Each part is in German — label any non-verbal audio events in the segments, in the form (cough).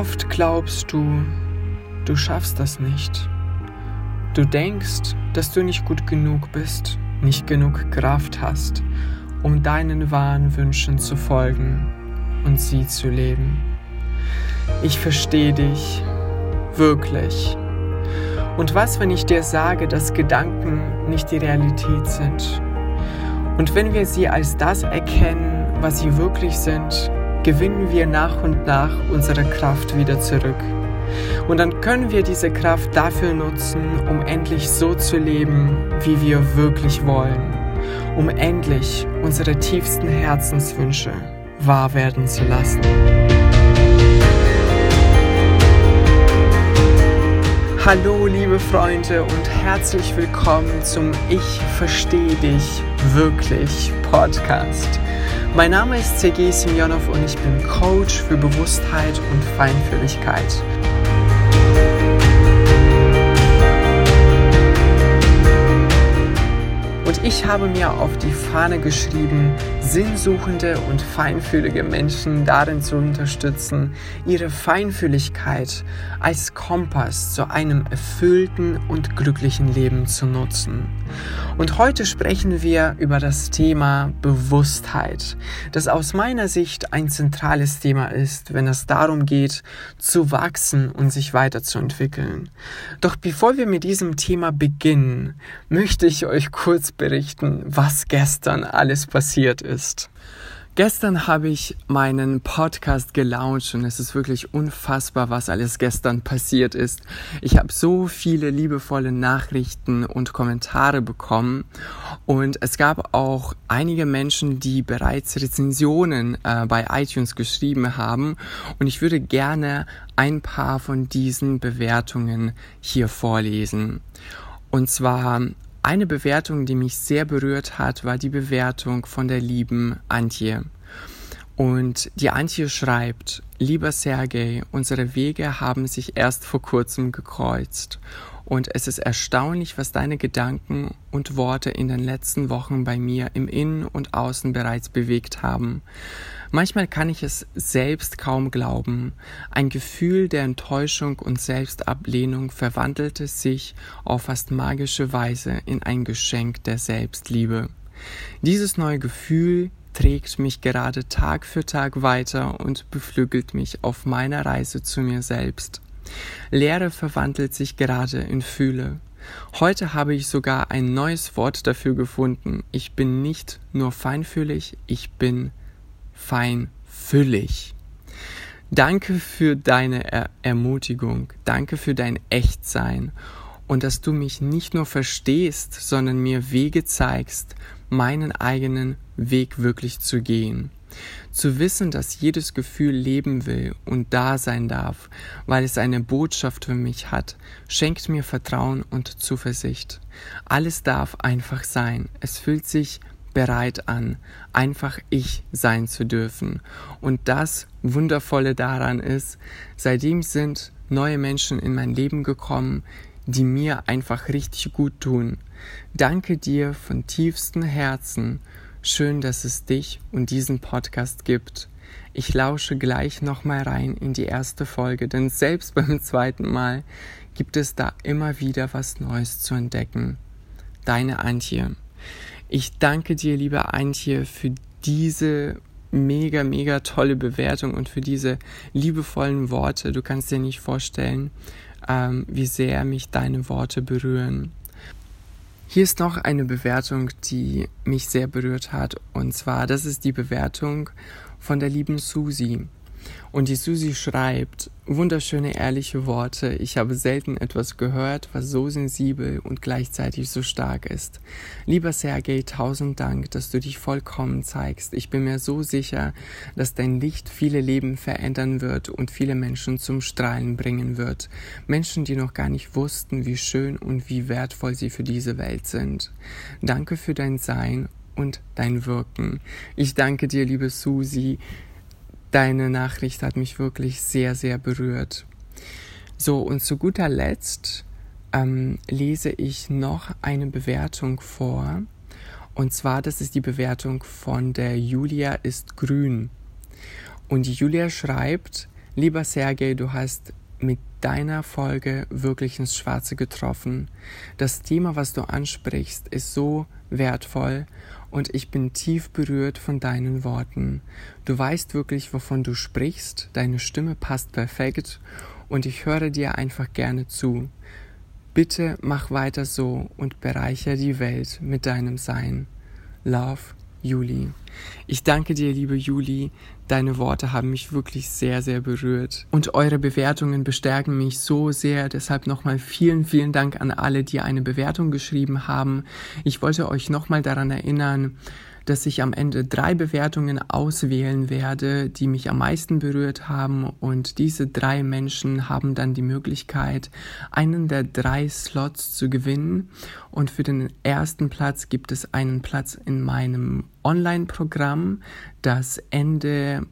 Oft glaubst du, du schaffst das nicht. Du denkst, dass du nicht gut genug bist, nicht genug Kraft hast, um deinen wahren Wünschen zu folgen und sie zu leben. Ich verstehe dich wirklich. Und was, wenn ich dir sage, dass Gedanken nicht die Realität sind? Und wenn wir sie als das erkennen, was sie wirklich sind, gewinnen wir nach und nach unsere Kraft wieder zurück. Und dann können wir diese Kraft dafür nutzen, um endlich so zu leben, wie wir wirklich wollen, um endlich unsere tiefsten Herzenswünsche wahr werden zu lassen. Hallo liebe Freunde und herzlich willkommen zum Ich verstehe dich wirklich Podcast. Mein Name ist Sergei Semyonov und ich bin Coach für Bewusstheit und Feinfühligkeit. Und ich habe mir auf die Fahne geschrieben, sinnsuchende und feinfühlige Menschen darin zu unterstützen, ihre Feinfühligkeit als Kompass zu einem erfüllten und glücklichen Leben zu nutzen. Und heute sprechen wir über das Thema Bewusstheit, das aus meiner Sicht ein zentrales Thema ist, wenn es darum geht, zu wachsen und sich weiterzuentwickeln. Doch bevor wir mit diesem Thema beginnen, möchte ich euch kurz berichten, was gestern alles passiert ist. Gestern habe ich meinen Podcast gelauncht und es ist wirklich unfassbar, was alles gestern passiert ist. Ich habe so viele liebevolle Nachrichten und Kommentare bekommen und es gab auch einige Menschen, die bereits Rezensionen äh, bei iTunes geschrieben haben und ich würde gerne ein paar von diesen Bewertungen hier vorlesen. Und zwar eine Bewertung, die mich sehr berührt hat, war die Bewertung von der lieben Antje. Und die Antje schreibt, lieber Sergej, unsere Wege haben sich erst vor kurzem gekreuzt. Und es ist erstaunlich, was deine Gedanken und Worte in den letzten Wochen bei mir im Innen und Außen bereits bewegt haben. Manchmal kann ich es selbst kaum glauben. Ein Gefühl der Enttäuschung und Selbstablehnung verwandelte sich auf fast magische Weise in ein Geschenk der Selbstliebe. Dieses neue Gefühl trägt mich gerade Tag für Tag weiter und beflügelt mich auf meiner Reise zu mir selbst. Leere verwandelt sich gerade in Fühle. Heute habe ich sogar ein neues Wort dafür gefunden. Ich bin nicht nur feinfühlig, ich bin feinfüllig. Danke für deine er Ermutigung, danke für dein Echtsein und dass du mich nicht nur verstehst, sondern mir Wege zeigst, meinen eigenen Weg wirklich zu gehen. Zu wissen, dass jedes Gefühl leben will und da sein darf, weil es eine Botschaft für mich hat, schenkt mir Vertrauen und Zuversicht. Alles darf einfach sein. Es fühlt sich bereit an, einfach ich sein zu dürfen. Und das Wundervolle daran ist, seitdem sind neue Menschen in mein Leben gekommen, die mir einfach richtig gut tun. Danke dir von tiefstem Herzen. Schön, dass es dich und diesen Podcast gibt. Ich lausche gleich nochmal rein in die erste Folge, denn selbst (laughs) beim zweiten Mal gibt es da immer wieder was Neues zu entdecken. Deine Antje. Ich danke dir, liebe Antje, für diese mega, mega tolle Bewertung und für diese liebevollen Worte. Du kannst dir nicht vorstellen, ähm, wie sehr mich deine Worte berühren. Hier ist noch eine Bewertung, die mich sehr berührt hat. Und zwar, das ist die Bewertung von der lieben Susi. Und die Susi schreibt wunderschöne, ehrliche Worte. Ich habe selten etwas gehört, was so sensibel und gleichzeitig so stark ist. Lieber Sergej, tausend Dank, dass du dich vollkommen zeigst. Ich bin mir so sicher, dass dein Licht viele Leben verändern wird und viele Menschen zum Strahlen bringen wird. Menschen, die noch gar nicht wussten, wie schön und wie wertvoll sie für diese Welt sind. Danke für dein Sein und dein Wirken. Ich danke dir, liebe Susi, Deine Nachricht hat mich wirklich sehr, sehr berührt. So, und zu guter Letzt ähm, lese ich noch eine Bewertung vor. Und zwar, das ist die Bewertung von der Julia ist grün. Und die Julia schreibt, Lieber Sergej, du hast mit deiner Folge wirklich ins Schwarze getroffen. Das Thema, was du ansprichst, ist so wertvoll und ich bin tief berührt von deinen Worten. Du weißt wirklich, wovon du sprichst, deine Stimme passt perfekt und ich höre dir einfach gerne zu. Bitte mach weiter so und bereichere die Welt mit deinem Sein. Love, Juli. Ich danke dir, liebe Juli. Deine Worte haben mich wirklich sehr, sehr berührt. Und eure Bewertungen bestärken mich so sehr. Deshalb nochmal vielen, vielen Dank an alle, die eine Bewertung geschrieben haben. Ich wollte euch nochmal daran erinnern, dass ich am Ende drei Bewertungen auswählen werde, die mich am meisten berührt haben. Und diese drei Menschen haben dann die Möglichkeit, einen der drei Slots zu gewinnen. Und für den ersten Platz gibt es einen Platz in meinem Online-Programm, das Ende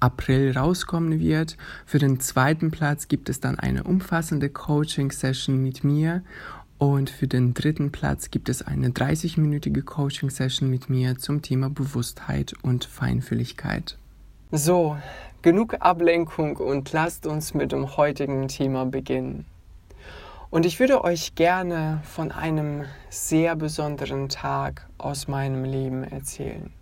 April rauskommen wird. Für den zweiten Platz gibt es dann eine umfassende Coaching-Session mit mir und für den dritten Platz gibt es eine 30-minütige Coaching-Session mit mir zum Thema Bewusstheit und Feinfühligkeit. So, genug Ablenkung und lasst uns mit dem heutigen Thema beginnen. Und ich würde euch gerne von einem sehr besonderen Tag aus meinem Leben erzählen.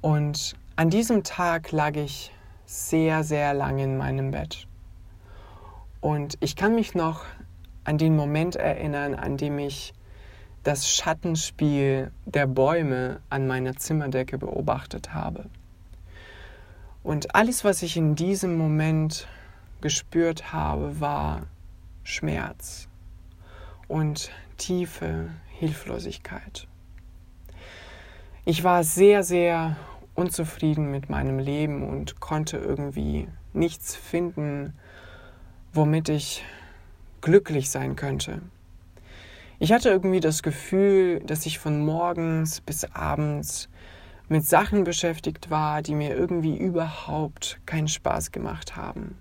Und an diesem Tag lag ich sehr, sehr lange in meinem Bett. Und ich kann mich noch an den Moment erinnern, an dem ich das Schattenspiel der Bäume an meiner Zimmerdecke beobachtet habe. Und alles, was ich in diesem Moment gespürt habe, war Schmerz und tiefe Hilflosigkeit. Ich war sehr, sehr unzufrieden mit meinem Leben und konnte irgendwie nichts finden, womit ich glücklich sein könnte. Ich hatte irgendwie das Gefühl, dass ich von morgens bis abends mit Sachen beschäftigt war, die mir irgendwie überhaupt keinen Spaß gemacht haben.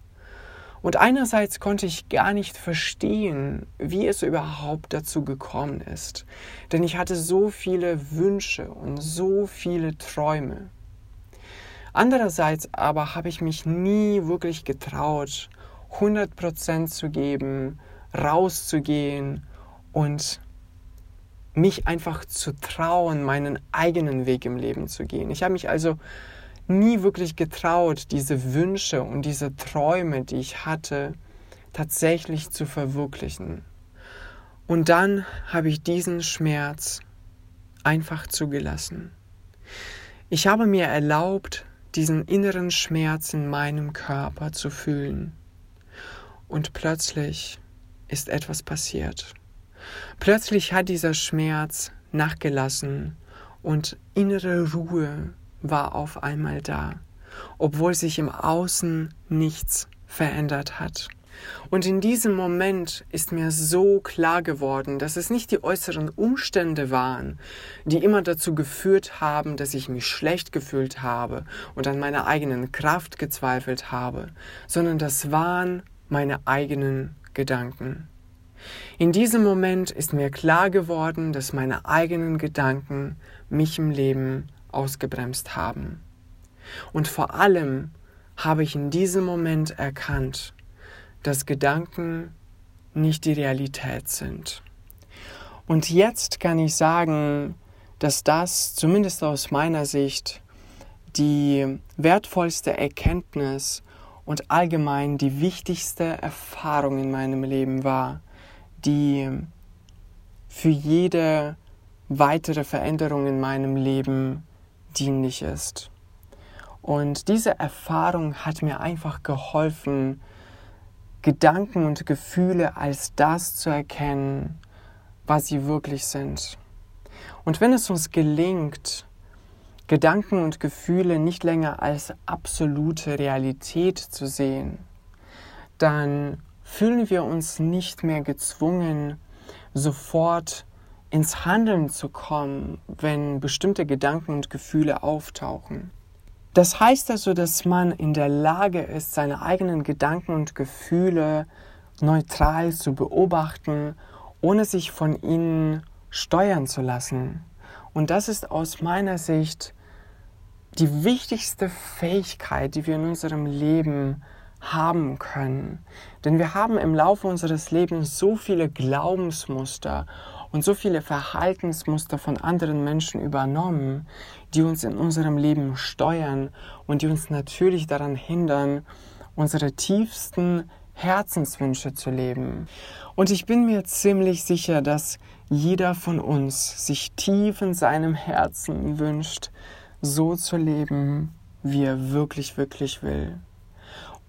Und einerseits konnte ich gar nicht verstehen, wie es überhaupt dazu gekommen ist. Denn ich hatte so viele Wünsche und so viele Träume. Andererseits aber habe ich mich nie wirklich getraut, 100% zu geben rauszugehen und mich einfach zu trauen, meinen eigenen Weg im Leben zu gehen. Ich habe mich also nie wirklich getraut, diese Wünsche und diese Träume, die ich hatte, tatsächlich zu verwirklichen. Und dann habe ich diesen Schmerz einfach zugelassen. Ich habe mir erlaubt, diesen inneren Schmerz in meinem Körper zu fühlen. Und plötzlich ist etwas passiert. Plötzlich hat dieser Schmerz nachgelassen und innere Ruhe war auf einmal da, obwohl sich im Außen nichts verändert hat. Und in diesem Moment ist mir so klar geworden, dass es nicht die äußeren Umstände waren, die immer dazu geführt haben, dass ich mich schlecht gefühlt habe und an meiner eigenen Kraft gezweifelt habe, sondern das waren meine eigenen Gedanken. In diesem Moment ist mir klar geworden, dass meine eigenen Gedanken mich im Leben ausgebremst haben. Und vor allem habe ich in diesem Moment erkannt, dass Gedanken nicht die Realität sind. Und jetzt kann ich sagen, dass das zumindest aus meiner Sicht die wertvollste Erkenntnis und allgemein die wichtigste Erfahrung in meinem Leben war, die für jede weitere Veränderung in meinem Leben dienlich ist. Und diese Erfahrung hat mir einfach geholfen, Gedanken und Gefühle als das zu erkennen, was sie wirklich sind. Und wenn es uns gelingt, Gedanken und Gefühle nicht länger als absolute Realität zu sehen, dann fühlen wir uns nicht mehr gezwungen, sofort ins Handeln zu kommen, wenn bestimmte Gedanken und Gefühle auftauchen. Das heißt also, dass man in der Lage ist, seine eigenen Gedanken und Gefühle neutral zu beobachten, ohne sich von ihnen steuern zu lassen. Und das ist aus meiner Sicht die wichtigste Fähigkeit, die wir in unserem Leben haben können. Denn wir haben im Laufe unseres Lebens so viele Glaubensmuster und so viele Verhaltensmuster von anderen Menschen übernommen, die uns in unserem Leben steuern und die uns natürlich daran hindern, unsere tiefsten Herzenswünsche zu leben. Und ich bin mir ziemlich sicher, dass jeder von uns sich tief in seinem Herzen wünscht, so zu leben, wie er wirklich, wirklich will.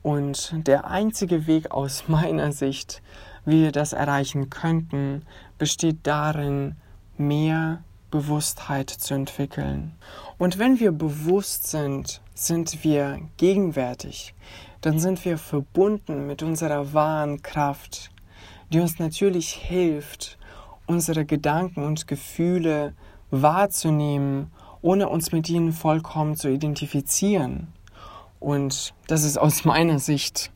Und der einzige Weg aus (laughs) meiner Sicht, wie wir das erreichen könnten, besteht darin, mehr Bewusstheit zu entwickeln. Und wenn wir bewusst sind, sind wir gegenwärtig, dann sind wir verbunden mit unserer wahren Kraft, die uns natürlich hilft, unsere Gedanken und Gefühle wahrzunehmen, ohne uns mit ihnen vollkommen zu identifizieren. Und das ist aus meiner Sicht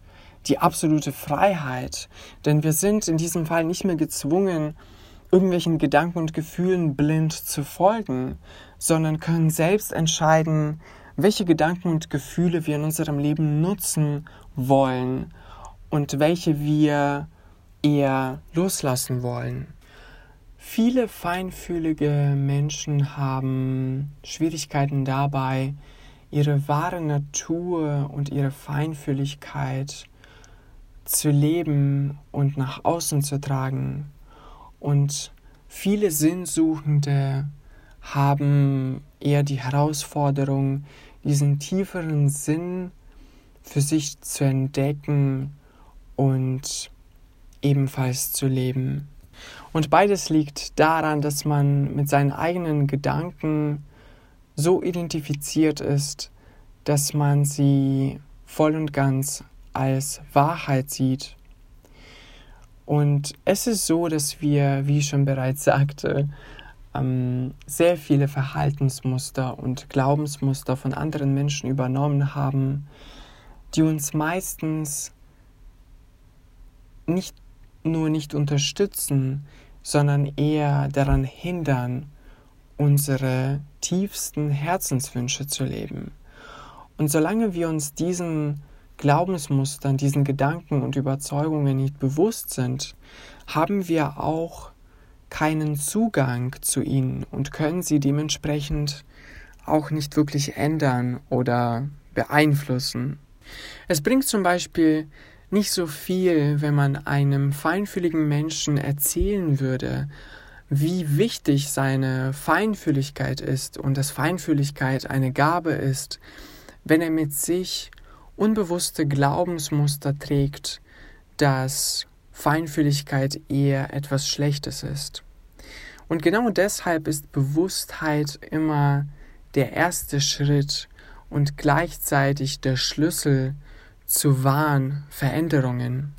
die absolute Freiheit, denn wir sind in diesem Fall nicht mehr gezwungen, irgendwelchen Gedanken und Gefühlen blind zu folgen, sondern können selbst entscheiden, welche Gedanken und Gefühle wir in unserem Leben nutzen wollen und welche wir eher loslassen wollen. Viele feinfühlige Menschen haben Schwierigkeiten dabei, ihre wahre Natur und ihre Feinfühligkeit zu leben und nach außen zu tragen. Und viele Sinnsuchende haben eher die Herausforderung, diesen tieferen Sinn für sich zu entdecken und ebenfalls zu leben. Und beides liegt daran, dass man mit seinen eigenen Gedanken so identifiziert ist, dass man sie voll und ganz als Wahrheit sieht. Und es ist so, dass wir, wie ich schon bereits sagte, ähm, sehr viele Verhaltensmuster und Glaubensmuster von anderen Menschen übernommen haben, die uns meistens nicht nur nicht unterstützen, sondern eher daran hindern, unsere tiefsten Herzenswünsche zu leben. Und solange wir uns diesen Glaubensmustern, diesen Gedanken und Überzeugungen nicht bewusst sind, haben wir auch keinen Zugang zu ihnen und können sie dementsprechend auch nicht wirklich ändern oder beeinflussen. Es bringt zum Beispiel nicht so viel, wenn man einem feinfühligen Menschen erzählen würde, wie wichtig seine Feinfühligkeit ist und dass Feinfühligkeit eine Gabe ist, wenn er mit sich unbewusste Glaubensmuster trägt, dass Feinfühligkeit eher etwas Schlechtes ist. Und genau deshalb ist Bewusstheit immer der erste Schritt und gleichzeitig der Schlüssel zu wahren Veränderungen.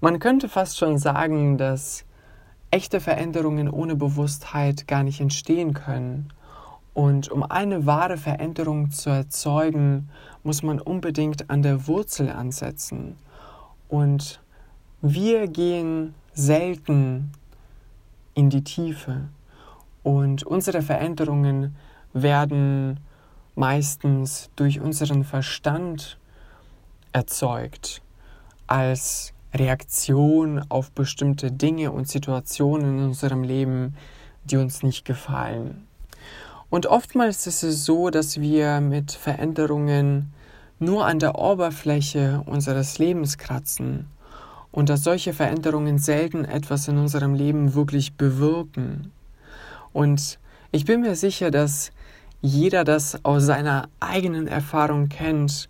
Man könnte fast schon sagen, dass echte Veränderungen ohne Bewusstheit gar nicht entstehen können. Und um eine wahre Veränderung zu erzeugen, muss man unbedingt an der Wurzel ansetzen. Und wir gehen selten in die Tiefe. Und unsere Veränderungen werden meistens durch unseren Verstand erzeugt als Reaktion auf bestimmte Dinge und Situationen in unserem Leben, die uns nicht gefallen. Und oftmals ist es so, dass wir mit Veränderungen nur an der Oberfläche unseres Lebens kratzen und dass solche Veränderungen selten etwas in unserem Leben wirklich bewirken. Und ich bin mir sicher, dass jeder das aus seiner eigenen Erfahrung kennt,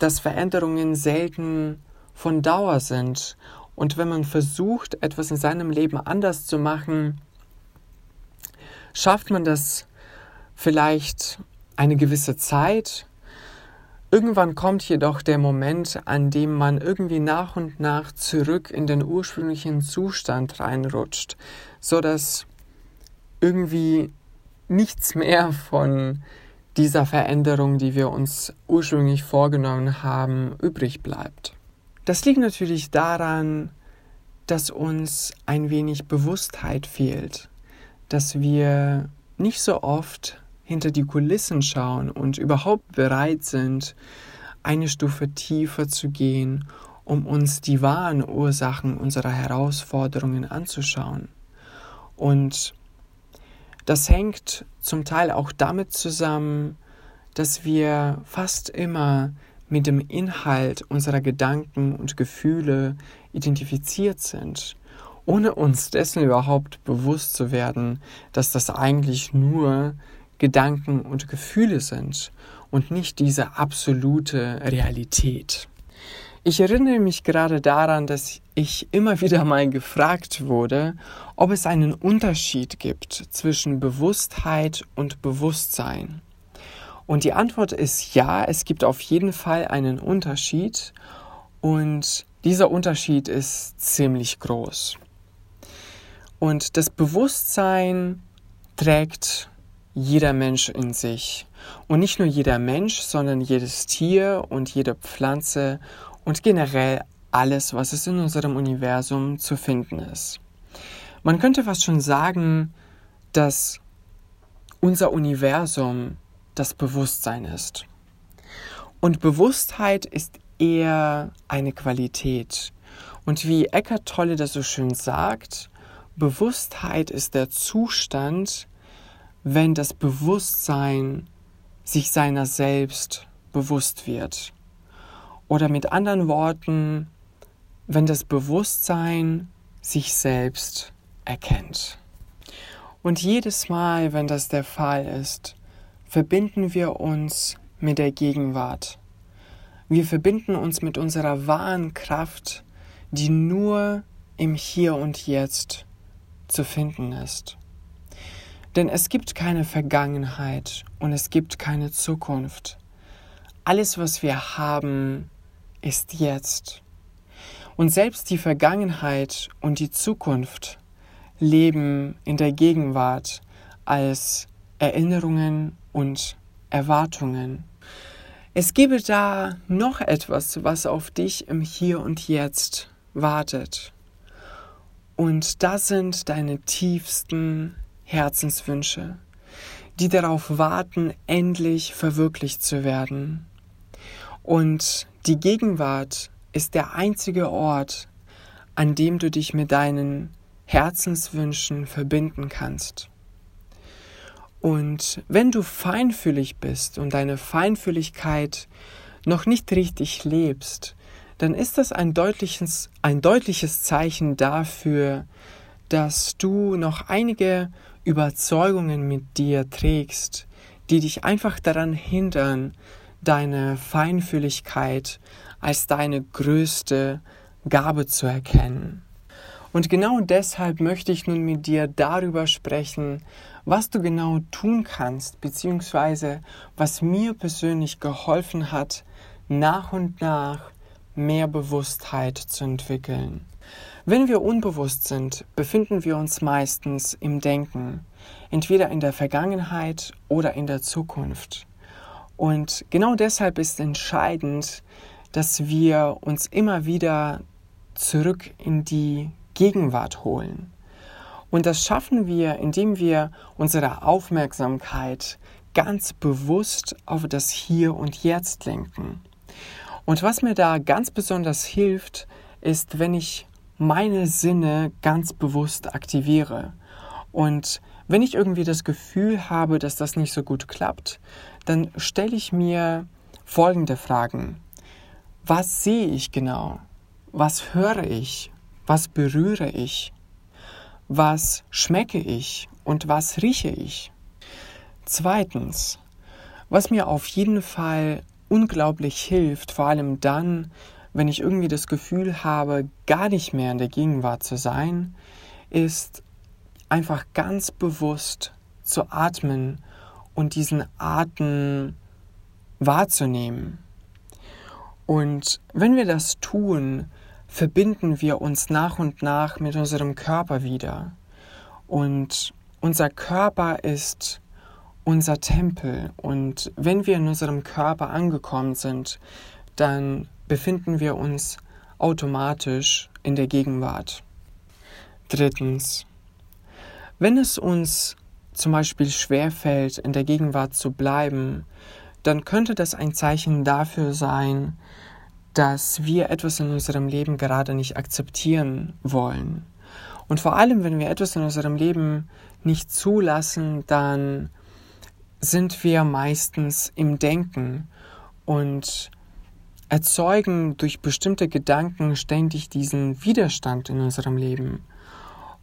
dass Veränderungen selten von Dauer sind. Und wenn man versucht, etwas in seinem Leben anders zu machen, schafft man das vielleicht eine gewisse Zeit. Irgendwann kommt jedoch der Moment, an dem man irgendwie nach und nach zurück in den ursprünglichen Zustand reinrutscht, so dass irgendwie nichts mehr von dieser Veränderung, die wir uns ursprünglich vorgenommen haben, übrig bleibt. Das liegt natürlich daran, dass uns ein wenig Bewusstheit fehlt, dass wir nicht so oft hinter die Kulissen schauen und überhaupt bereit sind, eine Stufe tiefer zu gehen, um uns die wahren Ursachen unserer Herausforderungen anzuschauen. Und das hängt zum Teil auch damit zusammen, dass wir fast immer mit dem Inhalt unserer Gedanken und Gefühle identifiziert sind, ohne uns dessen überhaupt bewusst zu werden, dass das eigentlich nur Gedanken und Gefühle sind und nicht diese absolute Realität. Ich erinnere mich gerade daran, dass ich immer wieder mal gefragt wurde, ob es einen Unterschied gibt zwischen Bewusstheit und Bewusstsein. Und die Antwort ist ja, es gibt auf jeden Fall einen Unterschied und dieser Unterschied ist ziemlich groß. Und das Bewusstsein trägt jeder Mensch in sich. Und nicht nur jeder Mensch, sondern jedes Tier und jede Pflanze und generell alles, was es in unserem Universum zu finden ist. Man könnte fast schon sagen, dass unser Universum das Bewusstsein ist. Und Bewusstheit ist eher eine Qualität. Und wie Eckhart Tolle das so schön sagt, Bewusstheit ist der Zustand, wenn das Bewusstsein sich seiner selbst bewusst wird. Oder mit anderen Worten, wenn das Bewusstsein sich selbst erkennt. Und jedes Mal, wenn das der Fall ist, verbinden wir uns mit der Gegenwart. Wir verbinden uns mit unserer wahren Kraft, die nur im Hier und Jetzt zu finden ist. Denn es gibt keine Vergangenheit und es gibt keine Zukunft. Alles, was wir haben, ist jetzt. Und selbst die Vergangenheit und die Zukunft leben in der Gegenwart als Erinnerungen und Erwartungen. Es gebe da noch etwas, was auf dich im Hier und Jetzt wartet. Und das sind deine tiefsten Herzenswünsche, die darauf warten, endlich verwirklicht zu werden. Und die Gegenwart ist der einzige Ort, an dem du dich mit deinen Herzenswünschen verbinden kannst. Und wenn du feinfühlig bist und deine Feinfühligkeit noch nicht richtig lebst, dann ist das ein deutliches, ein deutliches Zeichen dafür, dass du noch einige Überzeugungen mit dir trägst, die dich einfach daran hindern, deine Feinfühligkeit als deine größte Gabe zu erkennen. Und genau deshalb möchte ich nun mit dir darüber sprechen, was du genau tun kannst, beziehungsweise was mir persönlich geholfen hat, nach und nach mehr Bewusstheit zu entwickeln. Wenn wir unbewusst sind, befinden wir uns meistens im Denken, entweder in der Vergangenheit oder in der Zukunft. Und genau deshalb ist entscheidend, dass wir uns immer wieder zurück in die Gegenwart holen. Und das schaffen wir, indem wir unsere Aufmerksamkeit ganz bewusst auf das Hier und Jetzt lenken. Und was mir da ganz besonders hilft, ist, wenn ich meine Sinne ganz bewusst aktiviere. Und wenn ich irgendwie das Gefühl habe, dass das nicht so gut klappt, dann stelle ich mir folgende Fragen. Was sehe ich genau? Was höre ich? Was berühre ich? Was schmecke ich? Und was rieche ich? Zweitens, was mir auf jeden Fall unglaublich hilft, vor allem dann, wenn ich irgendwie das Gefühl habe, gar nicht mehr in der Gegenwart zu sein, ist einfach ganz bewusst zu atmen und diesen Atem wahrzunehmen. Und wenn wir das tun, verbinden wir uns nach und nach mit unserem Körper wieder. Und unser Körper ist unser Tempel. Und wenn wir in unserem Körper angekommen sind, dann befinden wir uns automatisch in der Gegenwart. Drittens, wenn es uns zum Beispiel schwerfällt, in der Gegenwart zu bleiben, dann könnte das ein Zeichen dafür sein, dass wir etwas in unserem Leben gerade nicht akzeptieren wollen. Und vor allem, wenn wir etwas in unserem Leben nicht zulassen, dann sind wir meistens im Denken und erzeugen durch bestimmte Gedanken ständig diesen Widerstand in unserem Leben.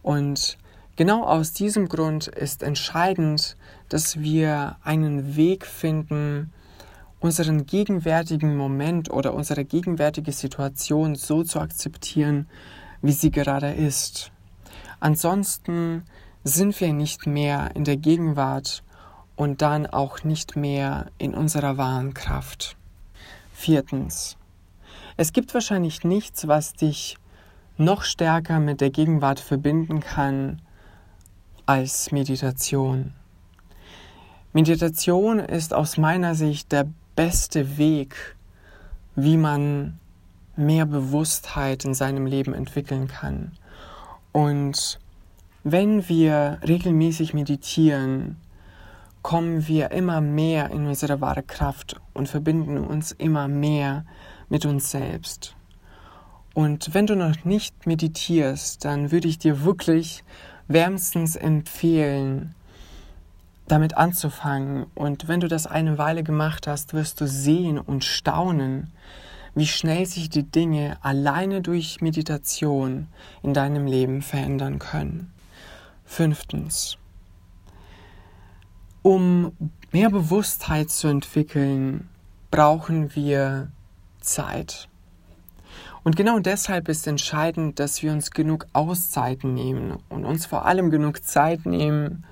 Und genau aus diesem Grund ist entscheidend, dass wir einen Weg finden, unseren gegenwärtigen Moment oder unsere gegenwärtige Situation so zu akzeptieren, wie sie gerade ist. Ansonsten sind wir nicht mehr in der Gegenwart und dann auch nicht mehr in unserer wahren Kraft. Viertens. Es gibt wahrscheinlich nichts, was dich noch stärker mit der Gegenwart verbinden kann als Meditation. Meditation ist aus meiner Sicht der beste Weg, wie man mehr Bewusstheit in seinem Leben entwickeln kann. Und wenn wir regelmäßig meditieren, kommen wir immer mehr in unsere wahre Kraft und verbinden uns immer mehr mit uns selbst. Und wenn du noch nicht meditierst, dann würde ich dir wirklich wärmstens empfehlen, damit anzufangen. Und wenn du das eine Weile gemacht hast, wirst du sehen und staunen, wie schnell sich die Dinge alleine durch Meditation in deinem Leben verändern können. Fünftens. Um mehr Bewusstheit zu entwickeln, brauchen wir Zeit. Und genau deshalb ist entscheidend, dass wir uns genug Auszeiten nehmen und uns vor allem genug Zeit nehmen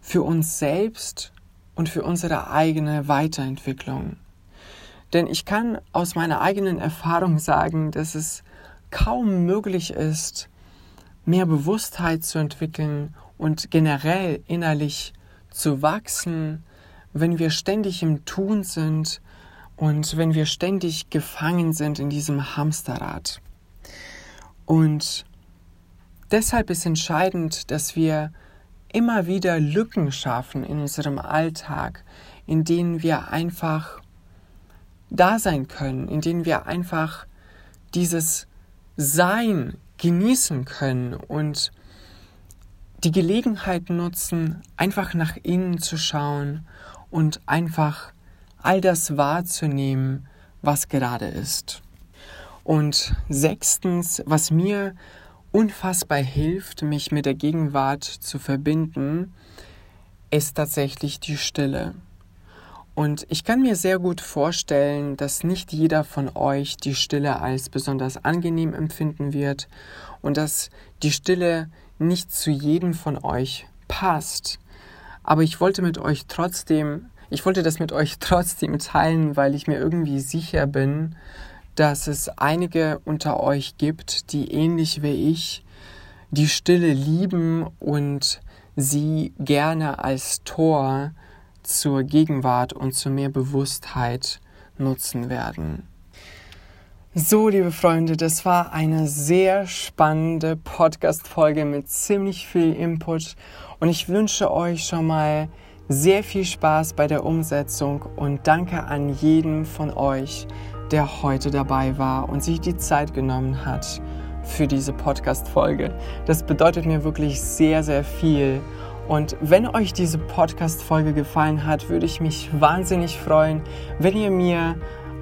für uns selbst und für unsere eigene Weiterentwicklung. Denn ich kann aus meiner eigenen Erfahrung sagen, dass es kaum möglich ist, mehr Bewusstheit zu entwickeln und generell innerlich zu wachsen, wenn wir ständig im Tun sind und wenn wir ständig gefangen sind in diesem Hamsterrad. Und deshalb ist entscheidend, dass wir immer wieder Lücken schaffen in unserem Alltag, in denen wir einfach da sein können, in denen wir einfach dieses Sein genießen können und die Gelegenheit nutzen, einfach nach innen zu schauen und einfach all das wahrzunehmen, was gerade ist. Und sechstens, was mir unfassbar hilft, mich mit der Gegenwart zu verbinden, ist tatsächlich die Stille. Und ich kann mir sehr gut vorstellen, dass nicht jeder von euch die Stille als besonders angenehm empfinden wird und dass die Stille nicht zu jedem von euch passt. Aber ich wollte mit euch trotzdem, ich wollte das mit euch (laughs) trotzdem teilen, weil ich mir irgendwie sicher bin, dass es einige unter euch gibt, die ähnlich wie ich die Stille lieben und sie gerne als Tor zur Gegenwart und zu mehr Bewusstheit nutzen werden. So, liebe Freunde, das war eine sehr spannende Podcast-Folge mit ziemlich viel Input und ich wünsche euch schon mal sehr viel Spaß bei der Umsetzung und danke an jeden von euch, der heute dabei war und sich die Zeit genommen hat für diese Podcast-Folge. Das bedeutet mir wirklich sehr, sehr viel und wenn euch diese Podcast-Folge gefallen hat, würde ich mich wahnsinnig freuen, wenn ihr mir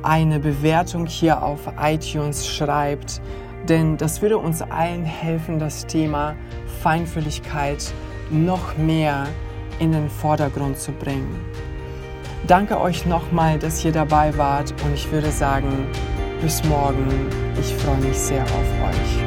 eine Bewertung hier auf iTunes schreibt, denn das würde uns allen helfen, das Thema Feinfühligkeit noch mehr in den Vordergrund zu bringen. Danke euch nochmal, dass ihr dabei wart und ich würde sagen, bis morgen. Ich freue mich sehr auf euch.